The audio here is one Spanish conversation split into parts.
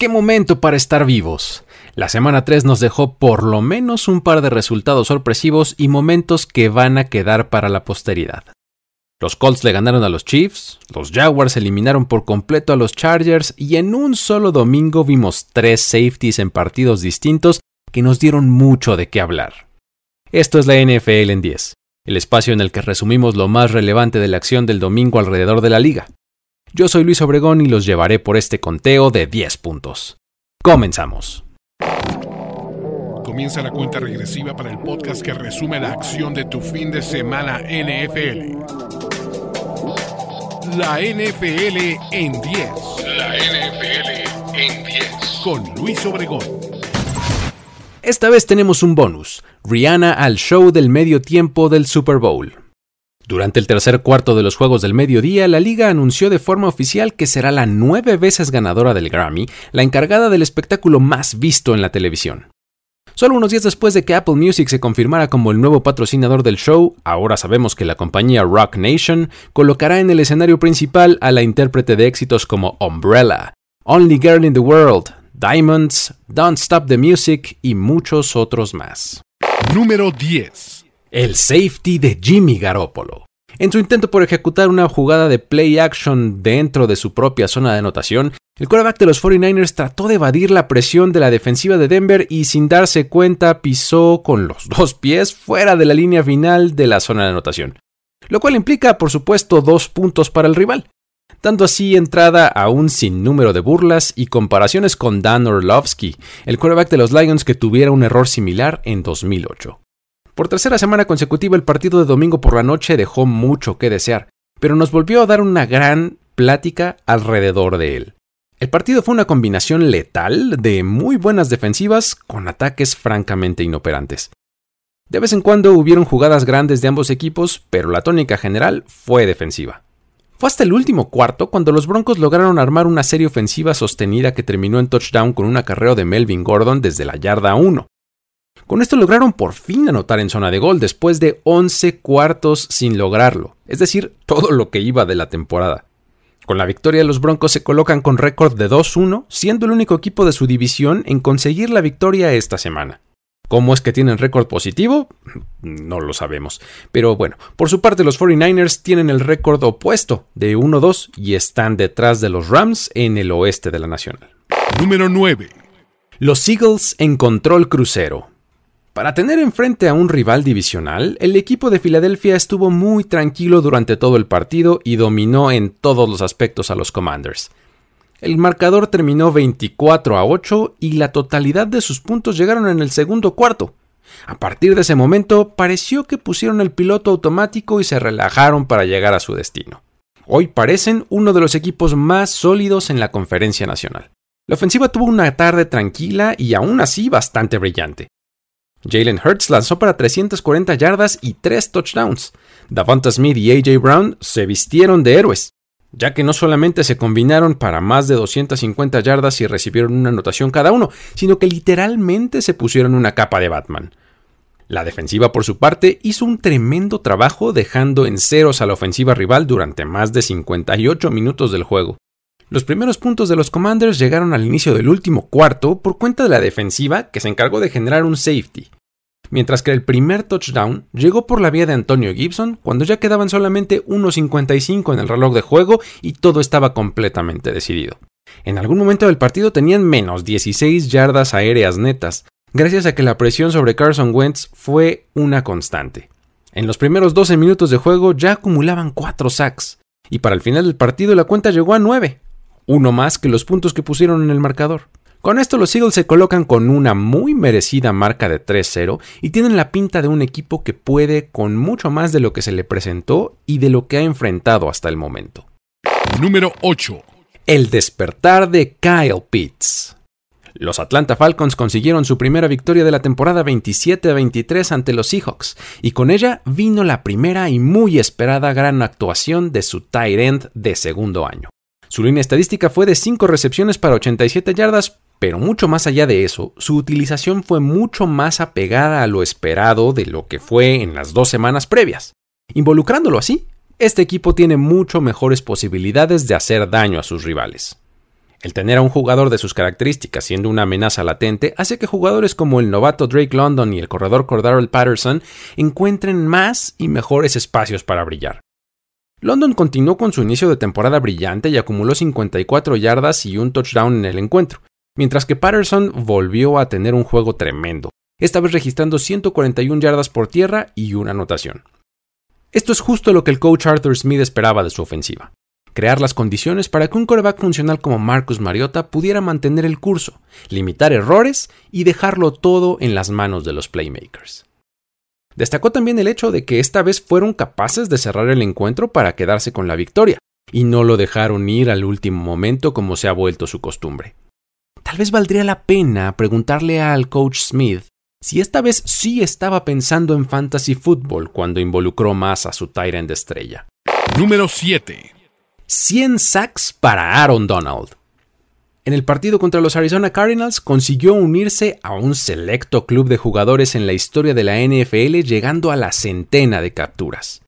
¡Qué momento para estar vivos! La semana 3 nos dejó por lo menos un par de resultados sorpresivos y momentos que van a quedar para la posteridad. Los Colts le ganaron a los Chiefs, los Jaguars eliminaron por completo a los Chargers y en un solo domingo vimos tres safeties en partidos distintos que nos dieron mucho de qué hablar. Esto es la NFL en 10, el espacio en el que resumimos lo más relevante de la acción del domingo alrededor de la liga. Yo soy Luis Obregón y los llevaré por este conteo de 10 puntos. Comenzamos. Comienza la cuenta regresiva para el podcast que resume la acción de tu fin de semana NFL. La NFL en 10. La NFL en 10. Con Luis Obregón. Esta vez tenemos un bonus, Rihanna al show del medio tiempo del Super Bowl. Durante el tercer cuarto de los Juegos del Mediodía, la liga anunció de forma oficial que será la nueve veces ganadora del Grammy, la encargada del espectáculo más visto en la televisión. Solo unos días después de que Apple Music se confirmara como el nuevo patrocinador del show, ahora sabemos que la compañía Rock Nation colocará en el escenario principal a la intérprete de éxitos como Umbrella, Only Girl in the World, Diamonds, Don't Stop the Music y muchos otros más. Número 10 el safety de Jimmy Garoppolo. En su intento por ejecutar una jugada de play action dentro de su propia zona de anotación, el quarterback de los 49ers trató de evadir la presión de la defensiva de Denver y sin darse cuenta pisó con los dos pies fuera de la línea final de la zona de anotación, lo cual implica por supuesto dos puntos para el rival, dando así entrada a un sinnúmero de burlas y comparaciones con Dan Orlovsky, el quarterback de los Lions que tuviera un error similar en 2008. Por tercera semana consecutiva el partido de domingo por la noche dejó mucho que desear, pero nos volvió a dar una gran plática alrededor de él. El partido fue una combinación letal de muy buenas defensivas con ataques francamente inoperantes. De vez en cuando hubieron jugadas grandes de ambos equipos, pero la tónica general fue defensiva. Fue hasta el último cuarto cuando los Broncos lograron armar una serie ofensiva sostenida que terminó en touchdown con un acarreo de Melvin Gordon desde la yarda 1. Con esto lograron por fin anotar en zona de gol después de 11 cuartos sin lograrlo, es decir, todo lo que iba de la temporada. Con la victoria los Broncos se colocan con récord de 2-1, siendo el único equipo de su división en conseguir la victoria esta semana. ¿Cómo es que tienen récord positivo? No lo sabemos. Pero bueno, por su parte los 49ers tienen el récord opuesto de 1-2 y están detrás de los Rams en el oeste de la Nacional. Número 9. Los Eagles en control crucero. Para tener enfrente a un rival divisional, el equipo de Filadelfia estuvo muy tranquilo durante todo el partido y dominó en todos los aspectos a los Commanders. El marcador terminó 24 a 8 y la totalidad de sus puntos llegaron en el segundo cuarto. A partir de ese momento pareció que pusieron el piloto automático y se relajaron para llegar a su destino. Hoy parecen uno de los equipos más sólidos en la conferencia nacional. La ofensiva tuvo una tarde tranquila y aún así bastante brillante. Jalen Hurts lanzó para 340 yardas y 3 touchdowns. Davanta Smith y AJ Brown se vistieron de héroes, ya que no solamente se combinaron para más de 250 yardas y recibieron una anotación cada uno, sino que literalmente se pusieron una capa de Batman. La defensiva, por su parte, hizo un tremendo trabajo dejando en ceros a la ofensiva rival durante más de 58 minutos del juego. Los primeros puntos de los Commanders llegaron al inicio del último cuarto por cuenta de la defensiva que se encargó de generar un safety, mientras que el primer touchdown llegó por la vía de Antonio Gibson cuando ya quedaban solamente 1.55 en el reloj de juego y todo estaba completamente decidido. En algún momento del partido tenían menos 16 yardas aéreas netas, gracias a que la presión sobre Carson Wentz fue una constante. En los primeros 12 minutos de juego ya acumulaban 4 sacks, y para el final del partido la cuenta llegó a 9, uno más que los puntos que pusieron en el marcador. Con esto los Eagles se colocan con una muy merecida marca de 3-0 y tienen la pinta de un equipo que puede con mucho más de lo que se le presentó y de lo que ha enfrentado hasta el momento. Número 8. El despertar de Kyle Pitts. Los Atlanta Falcons consiguieron su primera victoria de la temporada 27-23 ante los Seahawks, y con ella vino la primera y muy esperada gran actuación de su tight end de segundo año. Su línea estadística fue de 5 recepciones para 87 yardas, pero mucho más allá de eso, su utilización fue mucho más apegada a lo esperado de lo que fue en las dos semanas previas. Involucrándolo así, este equipo tiene mucho mejores posibilidades de hacer daño a sus rivales. El tener a un jugador de sus características siendo una amenaza latente hace que jugadores como el novato Drake London y el corredor Cordarrelle Patterson encuentren más y mejores espacios para brillar. London continuó con su inicio de temporada brillante y acumuló 54 yardas y un touchdown en el encuentro, mientras que Patterson volvió a tener un juego tremendo, esta vez registrando 141 yardas por tierra y una anotación. Esto es justo lo que el coach Arthur Smith esperaba de su ofensiva crear las condiciones para que un coreback funcional como Marcus Mariota pudiera mantener el curso, limitar errores y dejarlo todo en las manos de los playmakers. Destacó también el hecho de que esta vez fueron capaces de cerrar el encuentro para quedarse con la victoria, y no lo dejaron ir al último momento como se ha vuelto su costumbre. Tal vez valdría la pena preguntarle al coach Smith si esta vez sí estaba pensando en fantasy football cuando involucró más a su Tyrant estrella. Número 7. 100 sacks para Aaron Donald. En el partido contra los Arizona Cardinals consiguió unirse a un selecto club de jugadores en la historia de la NFL llegando a la centena de capturas.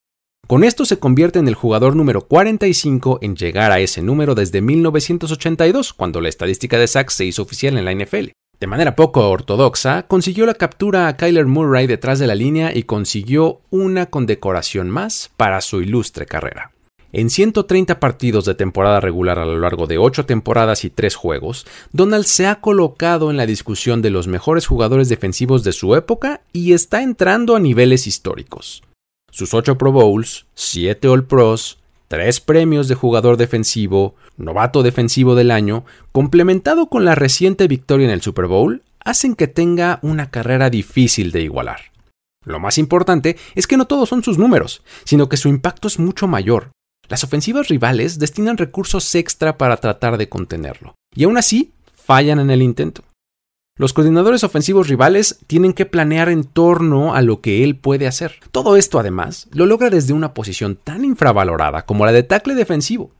Con esto se convierte en el jugador número 45 en llegar a ese número desde 1982, cuando la estadística de sacks se hizo oficial en la NFL. De manera poco ortodoxa, consiguió la captura a Kyler Murray detrás de la línea y consiguió una condecoración más para su ilustre carrera. En 130 partidos de temporada regular a lo largo de 8 temporadas y 3 juegos, Donald se ha colocado en la discusión de los mejores jugadores defensivos de su época y está entrando a niveles históricos. Sus 8 Pro Bowls, 7 All Pros, 3 premios de jugador defensivo, novato defensivo del año, complementado con la reciente victoria en el Super Bowl, hacen que tenga una carrera difícil de igualar. Lo más importante es que no todos son sus números, sino que su impacto es mucho mayor, las ofensivas rivales destinan recursos extra para tratar de contenerlo, y aún así fallan en el intento. Los coordinadores ofensivos rivales tienen que planear en torno a lo que él puede hacer. Todo esto, además, lo logra desde una posición tan infravalorada como la de tackle defensivo.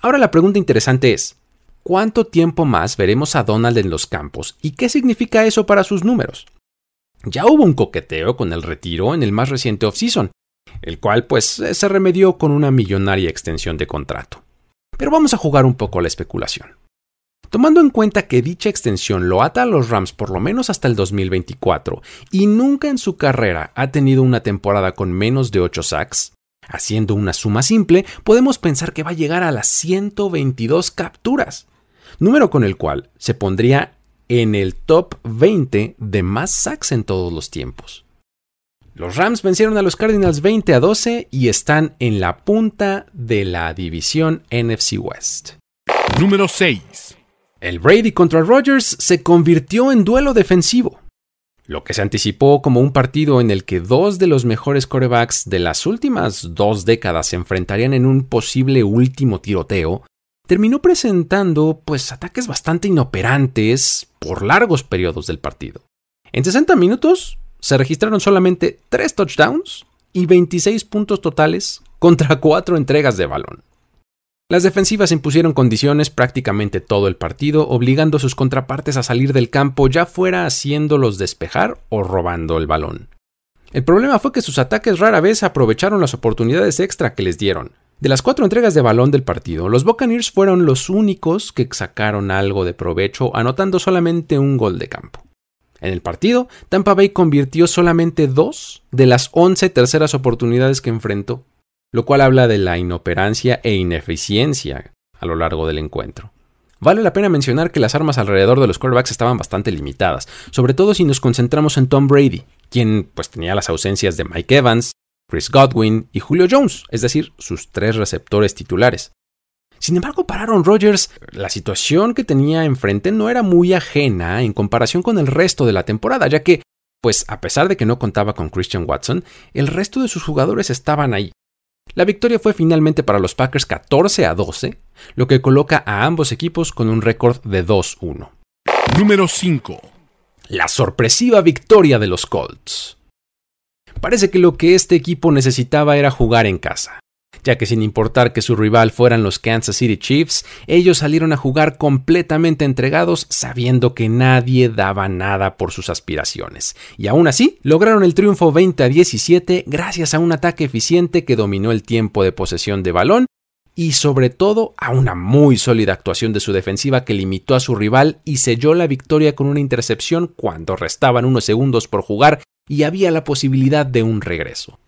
Ahora la pregunta interesante es, ¿cuánto tiempo más veremos a Donald en los campos y qué significa eso para sus números? Ya hubo un coqueteo con el retiro en el más reciente offseason, el cual pues se remedió con una millonaria extensión de contrato. Pero vamos a jugar un poco a la especulación. Tomando en cuenta que dicha extensión lo ata a los Rams por lo menos hasta el 2024 y nunca en su carrera ha tenido una temporada con menos de 8 sacks, haciendo una suma simple, podemos pensar que va a llegar a las 122 capturas, número con el cual se pondría en el top 20 de más sacks en todos los tiempos. Los Rams vencieron a los Cardinals 20 a 12 y están en la punta de la división NFC West. Número 6. El Brady contra Rodgers se convirtió en duelo defensivo. Lo que se anticipó como un partido en el que dos de los mejores corebacks de las últimas dos décadas se enfrentarían en un posible último tiroteo, terminó presentando pues ataques bastante inoperantes por largos periodos del partido. En 60 minutos, se registraron solamente 3 touchdowns y 26 puntos totales contra 4 entregas de balón. Las defensivas impusieron condiciones prácticamente todo el partido, obligando a sus contrapartes a salir del campo ya fuera haciéndolos despejar o robando el balón. El problema fue que sus ataques rara vez aprovecharon las oportunidades extra que les dieron. De las cuatro entregas de balón del partido, los Buccaneers fueron los únicos que sacaron algo de provecho anotando solamente un gol de campo. En el partido, Tampa Bay convirtió solamente dos de las 11 terceras oportunidades que enfrentó, lo cual habla de la inoperancia e ineficiencia a lo largo del encuentro. Vale la pena mencionar que las armas alrededor de los quarterbacks estaban bastante limitadas, sobre todo si nos concentramos en Tom Brady, quien pues tenía las ausencias de Mike Evans, Chris Godwin y Julio Jones, es decir, sus tres receptores titulares. Sin embargo, para Aaron Rodgers, la situación que tenía enfrente no era muy ajena en comparación con el resto de la temporada, ya que, pues a pesar de que no contaba con Christian Watson, el resto de sus jugadores estaban ahí. La victoria fue finalmente para los Packers 14 a 12, lo que coloca a ambos equipos con un récord de 2-1. Número 5. La sorpresiva victoria de los Colts. Parece que lo que este equipo necesitaba era jugar en casa ya que sin importar que su rival fueran los Kansas City Chiefs, ellos salieron a jugar completamente entregados sabiendo que nadie daba nada por sus aspiraciones. Y aún así, lograron el triunfo 20 a 17 gracias a un ataque eficiente que dominó el tiempo de posesión de balón y sobre todo a una muy sólida actuación de su defensiva que limitó a su rival y selló la victoria con una intercepción cuando restaban unos segundos por jugar y había la posibilidad de un regreso.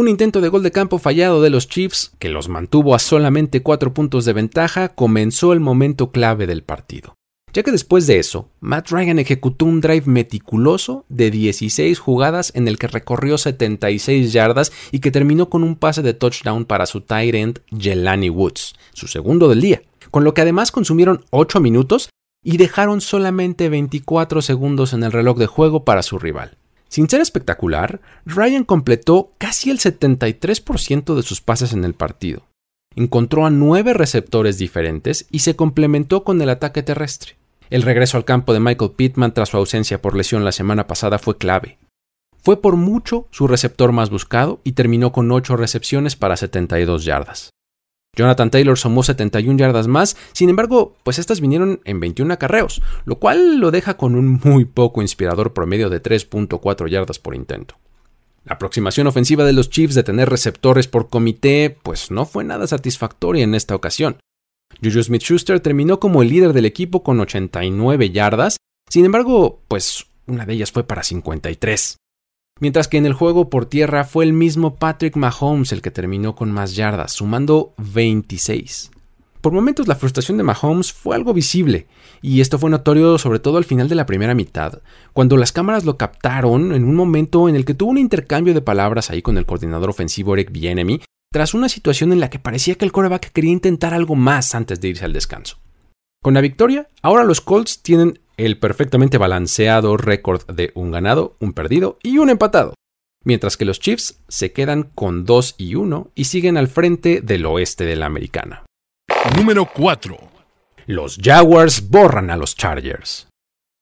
Un intento de gol de campo fallado de los Chiefs, que los mantuvo a solamente cuatro puntos de ventaja, comenzó el momento clave del partido. Ya que después de eso, Matt Ryan ejecutó un drive meticuloso de 16 jugadas en el que recorrió 76 yardas y que terminó con un pase de touchdown para su tight end Jelani Woods, su segundo del día, con lo que además consumieron 8 minutos y dejaron solamente 24 segundos en el reloj de juego para su rival. Sin ser espectacular, Ryan completó casi el 73% de sus pases en el partido. Encontró a nueve receptores diferentes y se complementó con el ataque terrestre. El regreso al campo de Michael Pittman tras su ausencia por lesión la semana pasada fue clave. Fue por mucho su receptor más buscado y terminó con 8 recepciones para 72 yardas. Jonathan Taylor sumó 71 yardas más, sin embargo, pues estas vinieron en 21 acarreos, lo cual lo deja con un muy poco inspirador promedio de 3.4 yardas por intento. La aproximación ofensiva de los Chiefs de tener receptores por comité, pues no fue nada satisfactoria en esta ocasión. Juju Smith Schuster terminó como el líder del equipo con 89 yardas, sin embargo, pues una de ellas fue para 53. Mientras que en el juego por tierra fue el mismo Patrick Mahomes el que terminó con más yardas, sumando 26. Por momentos la frustración de Mahomes fue algo visible, y esto fue notorio sobre todo al final de la primera mitad, cuando las cámaras lo captaron en un momento en el que tuvo un intercambio de palabras ahí con el coordinador ofensivo Eric Bienemy, tras una situación en la que parecía que el quarterback quería intentar algo más antes de irse al descanso. Con la victoria, ahora los Colts tienen el perfectamente balanceado récord de un ganado, un perdido y un empatado, mientras que los Chiefs se quedan con 2 y 1 y siguen al frente del oeste de la americana. Número 4. Los Jaguars borran a los Chargers.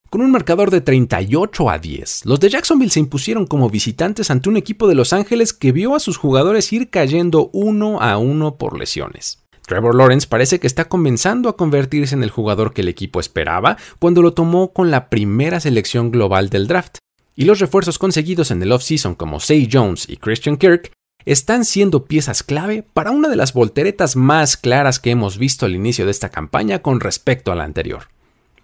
Con un marcador de 38 a 10, los de Jacksonville se impusieron como visitantes ante un equipo de Los Ángeles que vio a sus jugadores ir cayendo uno a uno por lesiones. Trevor Lawrence parece que está comenzando a convertirse en el jugador que el equipo esperaba cuando lo tomó con la primera selección global del draft, y los refuerzos conseguidos en el offseason como Say Jones y Christian Kirk están siendo piezas clave para una de las volteretas más claras que hemos visto al inicio de esta campaña con respecto a la anterior.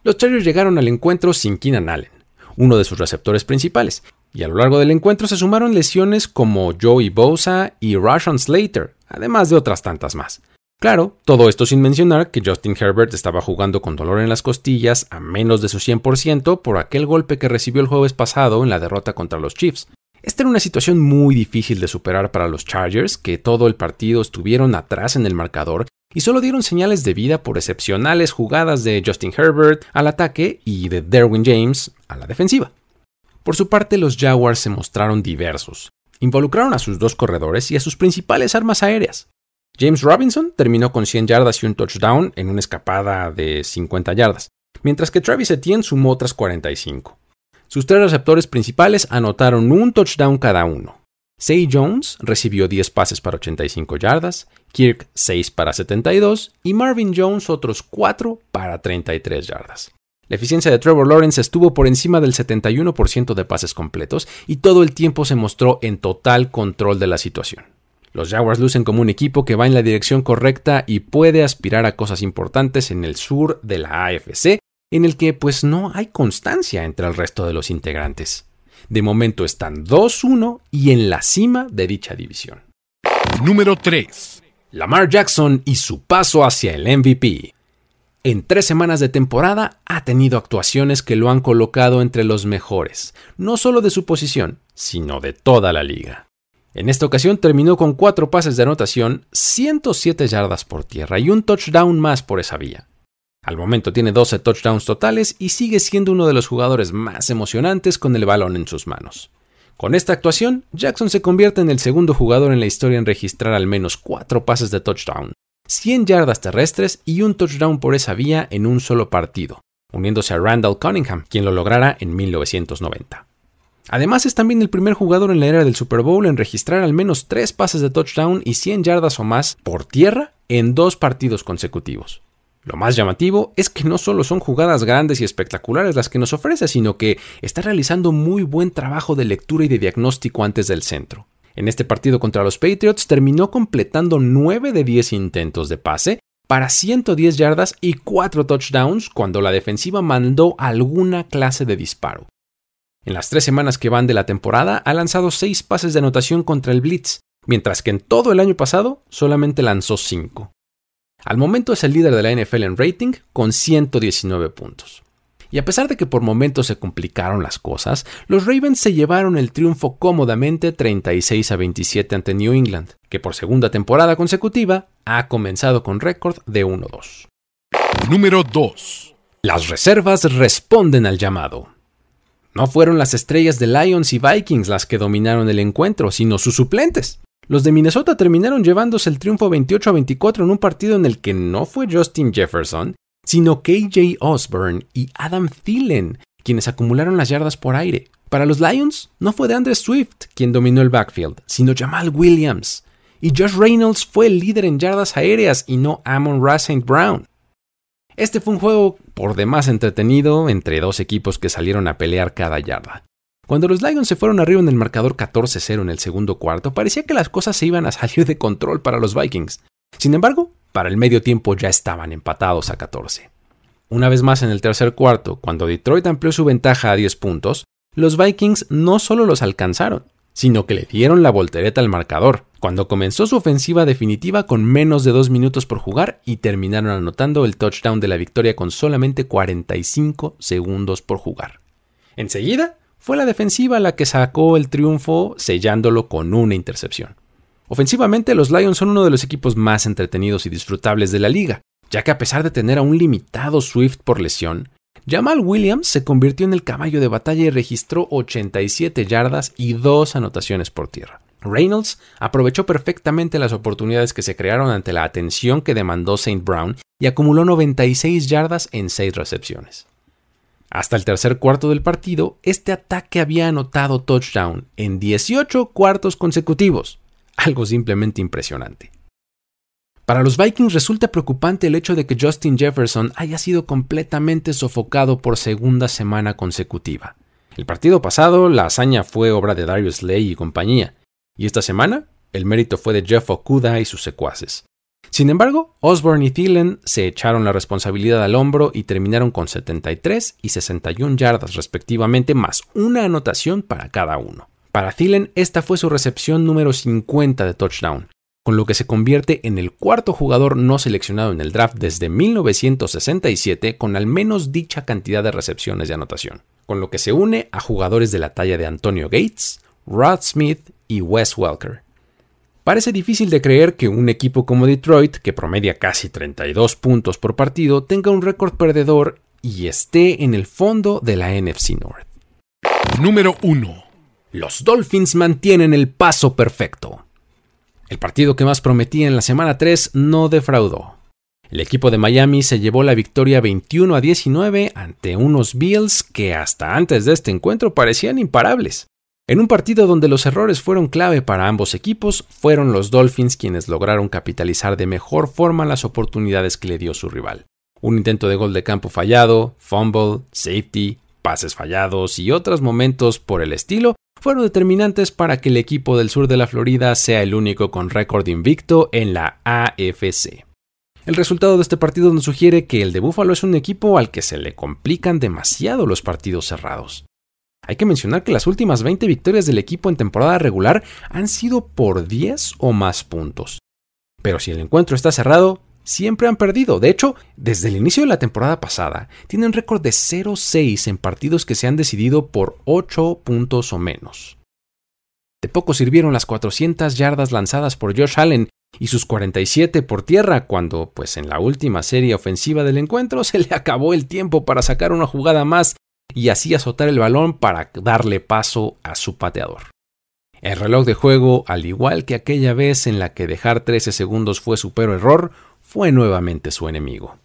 Los Chargers llegaron al encuentro sin Keenan Allen, uno de sus receptores principales, y a lo largo del encuentro se sumaron lesiones como Joey Bosa y Rashawn Slater, además de otras tantas más. Claro, todo esto sin mencionar que Justin Herbert estaba jugando con dolor en las costillas a menos de su 100% por aquel golpe que recibió el jueves pasado en la derrota contra los Chiefs. Esta era una situación muy difícil de superar para los Chargers, que todo el partido estuvieron atrás en el marcador y solo dieron señales de vida por excepcionales jugadas de Justin Herbert al ataque y de Derwin James a la defensiva. Por su parte, los Jaguars se mostraron diversos. Involucraron a sus dos corredores y a sus principales armas aéreas. James Robinson terminó con 100 yardas y un touchdown en una escapada de 50 yardas, mientras que Travis Etienne sumó otras 45. Sus tres receptores principales anotaron un touchdown cada uno. Say Jones recibió 10 pases para 85 yardas, Kirk 6 para 72 y Marvin Jones otros 4 para 33 yardas. La eficiencia de Trevor Lawrence estuvo por encima del 71% de pases completos y todo el tiempo se mostró en total control de la situación. Los Jaguars lucen como un equipo que va en la dirección correcta y puede aspirar a cosas importantes en el sur de la AFC, en el que pues no hay constancia entre el resto de los integrantes. De momento están 2-1 y en la cima de dicha división. Número 3. Lamar Jackson y su paso hacia el MVP. En tres semanas de temporada ha tenido actuaciones que lo han colocado entre los mejores, no solo de su posición, sino de toda la liga. En esta ocasión terminó con cuatro pases de anotación, 107 yardas por tierra y un touchdown más por esa vía. Al momento tiene 12 touchdowns totales y sigue siendo uno de los jugadores más emocionantes con el balón en sus manos. Con esta actuación, Jackson se convierte en el segundo jugador en la historia en registrar al menos 4 pases de touchdown, 100 yardas terrestres y un touchdown por esa vía en un solo partido, uniéndose a Randall Cunningham, quien lo lograra en 1990. Además es también el primer jugador en la era del Super Bowl en registrar al menos 3 pases de touchdown y 100 yardas o más por tierra en dos partidos consecutivos. Lo más llamativo es que no solo son jugadas grandes y espectaculares las que nos ofrece, sino que está realizando muy buen trabajo de lectura y de diagnóstico antes del centro. En este partido contra los Patriots terminó completando 9 de 10 intentos de pase para 110 yardas y 4 touchdowns cuando la defensiva mandó alguna clase de disparo. En las tres semanas que van de la temporada ha lanzado 6 pases de anotación contra el Blitz, mientras que en todo el año pasado solamente lanzó 5. Al momento es el líder de la NFL en rating con 119 puntos. Y a pesar de que por momentos se complicaron las cosas, los Ravens se llevaron el triunfo cómodamente 36 a 27 ante New England, que por segunda temporada consecutiva ha comenzado con récord de 1-2. Número 2. Las reservas responden al llamado. No fueron las estrellas de Lions y Vikings las que dominaron el encuentro, sino sus suplentes. Los de Minnesota terminaron llevándose el triunfo 28 a 24 en un partido en el que no fue Justin Jefferson, sino KJ Osborne y Adam Thielen quienes acumularon las yardas por aire. Para los Lions, no fue de Andrew Swift quien dominó el backfield, sino Jamal Williams. Y Josh Reynolds fue el líder en yardas aéreas y no Amon Ra St. Brown. Este fue un juego por demás entretenido entre dos equipos que salieron a pelear cada yarda. Cuando los Lions se fueron arriba en el marcador 14-0 en el segundo cuarto, parecía que las cosas se iban a salir de control para los Vikings. Sin embargo, para el medio tiempo ya estaban empatados a 14. Una vez más en el tercer cuarto, cuando Detroit amplió su ventaja a 10 puntos, los Vikings no solo los alcanzaron, sino que le dieron la voltereta al marcador, cuando comenzó su ofensiva definitiva con menos de dos minutos por jugar y terminaron anotando el touchdown de la victoria con solamente 45 segundos por jugar. Enseguida, fue la defensiva la que sacó el triunfo sellándolo con una intercepción. Ofensivamente, los Lions son uno de los equipos más entretenidos y disfrutables de la liga, ya que a pesar de tener a un limitado Swift por lesión, Jamal Williams se convirtió en el caballo de batalla y registró 87 yardas y dos anotaciones por tierra. Reynolds aprovechó perfectamente las oportunidades que se crearon ante la atención que demandó St. Brown y acumuló 96 yardas en 6 recepciones. Hasta el tercer cuarto del partido, este ataque había anotado touchdown en 18 cuartos consecutivos, algo simplemente impresionante. Para los Vikings resulta preocupante el hecho de que Justin Jefferson haya sido completamente sofocado por segunda semana consecutiva. El partido pasado, la hazaña fue obra de Darius Lay y compañía, y esta semana, el mérito fue de Jeff Okuda y sus secuaces. Sin embargo, Osborne y Thielen se echaron la responsabilidad al hombro y terminaron con 73 y 61 yardas respectivamente, más una anotación para cada uno. Para Thielen, esta fue su recepción número 50 de touchdown, con lo que se convierte en el cuarto jugador no seleccionado en el draft desde 1967 con al menos dicha cantidad de recepciones de anotación, con lo que se une a jugadores de la talla de Antonio Gates, Rod Smith y Wes Welker. Parece difícil de creer que un equipo como Detroit, que promedia casi 32 puntos por partido, tenga un récord perdedor y esté en el fondo de la NFC North. Número 1. Los Dolphins mantienen el paso perfecto. El partido que más prometía en la semana 3 no defraudó. El equipo de Miami se llevó la victoria 21 a 19 ante unos Bills que hasta antes de este encuentro parecían imparables. En un partido donde los errores fueron clave para ambos equipos, fueron los Dolphins quienes lograron capitalizar de mejor forma las oportunidades que le dio su rival. Un intento de gol de campo fallado, fumble, safety, pases fallados y otros momentos por el estilo fueron determinantes para que el equipo del sur de la Florida sea el único con récord invicto en la AFC. El resultado de este partido nos sugiere que el de Buffalo es un equipo al que se le complican demasiado los partidos cerrados. Hay que mencionar que las últimas 20 victorias del equipo en temporada regular han sido por 10 o más puntos. Pero si el encuentro está cerrado, siempre han perdido. De hecho, desde el inicio de la temporada pasada, tienen récord de 0-6 en partidos que se han decidido por 8 puntos o menos. De poco sirvieron las 400 yardas lanzadas por Josh Allen y sus 47 por tierra cuando, pues en la última serie ofensiva del encuentro, se le acabó el tiempo para sacar una jugada más y así azotar el balón para darle paso a su pateador. El reloj de juego, al igual que aquella vez en la que dejar 13 segundos fue su peor error, fue nuevamente su enemigo.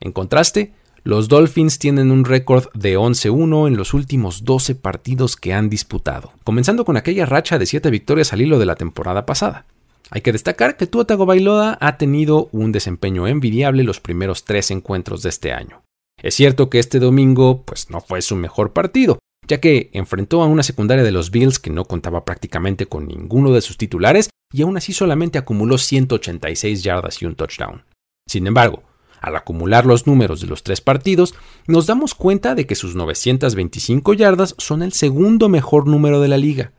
En contraste, los Dolphins tienen un récord de 11-1 en los últimos 12 partidos que han disputado, comenzando con aquella racha de 7 victorias al hilo de la temporada pasada. Hay que destacar que Tua Tagovailoa ha tenido un desempeño envidiable los primeros tres encuentros de este año. Es cierto que este domingo pues no fue su mejor partido, ya que enfrentó a una secundaria de los Bills que no contaba prácticamente con ninguno de sus titulares y aún así solamente acumuló 186 yardas y un touchdown. Sin embargo, al acumular los números de los tres partidos, nos damos cuenta de que sus 925 yardas son el segundo mejor número de la liga.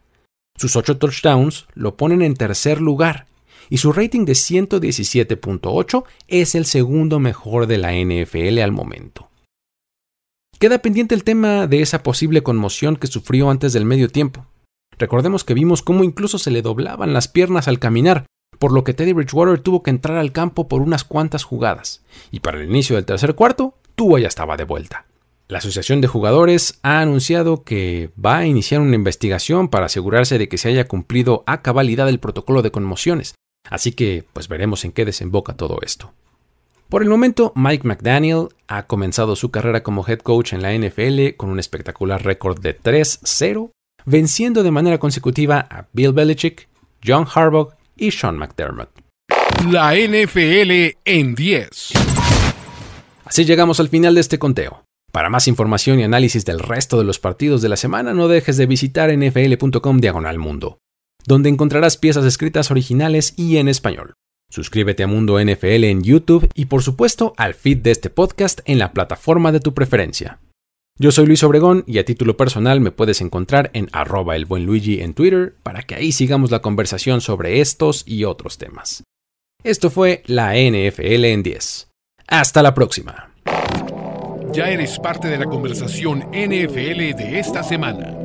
Sus 8 touchdowns lo ponen en tercer lugar y su rating de 117.8 es el segundo mejor de la NFL al momento. Queda pendiente el tema de esa posible conmoción que sufrió antes del medio tiempo. Recordemos que vimos cómo incluso se le doblaban las piernas al caminar, por lo que Teddy Bridgewater tuvo que entrar al campo por unas cuantas jugadas, y para el inicio del tercer cuarto, Tua ya estaba de vuelta. La Asociación de Jugadores ha anunciado que va a iniciar una investigación para asegurarse de que se haya cumplido a cabalidad el protocolo de conmociones, así que pues veremos en qué desemboca todo esto. Por el momento, Mike McDaniel ha comenzado su carrera como head coach en la NFL con un espectacular récord de 3-0, venciendo de manera consecutiva a Bill Belichick, John Harbaugh y Sean McDermott. La NFL en 10. Así llegamos al final de este conteo. Para más información y análisis del resto de los partidos de la semana, no dejes de visitar nfl.com diagonal mundo, donde encontrarás piezas escritas originales y en español. Suscríbete a Mundo NFL en YouTube y por supuesto al feed de este podcast en la plataforma de tu preferencia. Yo soy Luis Obregón y a título personal me puedes encontrar en arroba el buen Luigi en Twitter para que ahí sigamos la conversación sobre estos y otros temas. Esto fue la NFL en 10. Hasta la próxima. Ya eres parte de la conversación NFL de esta semana.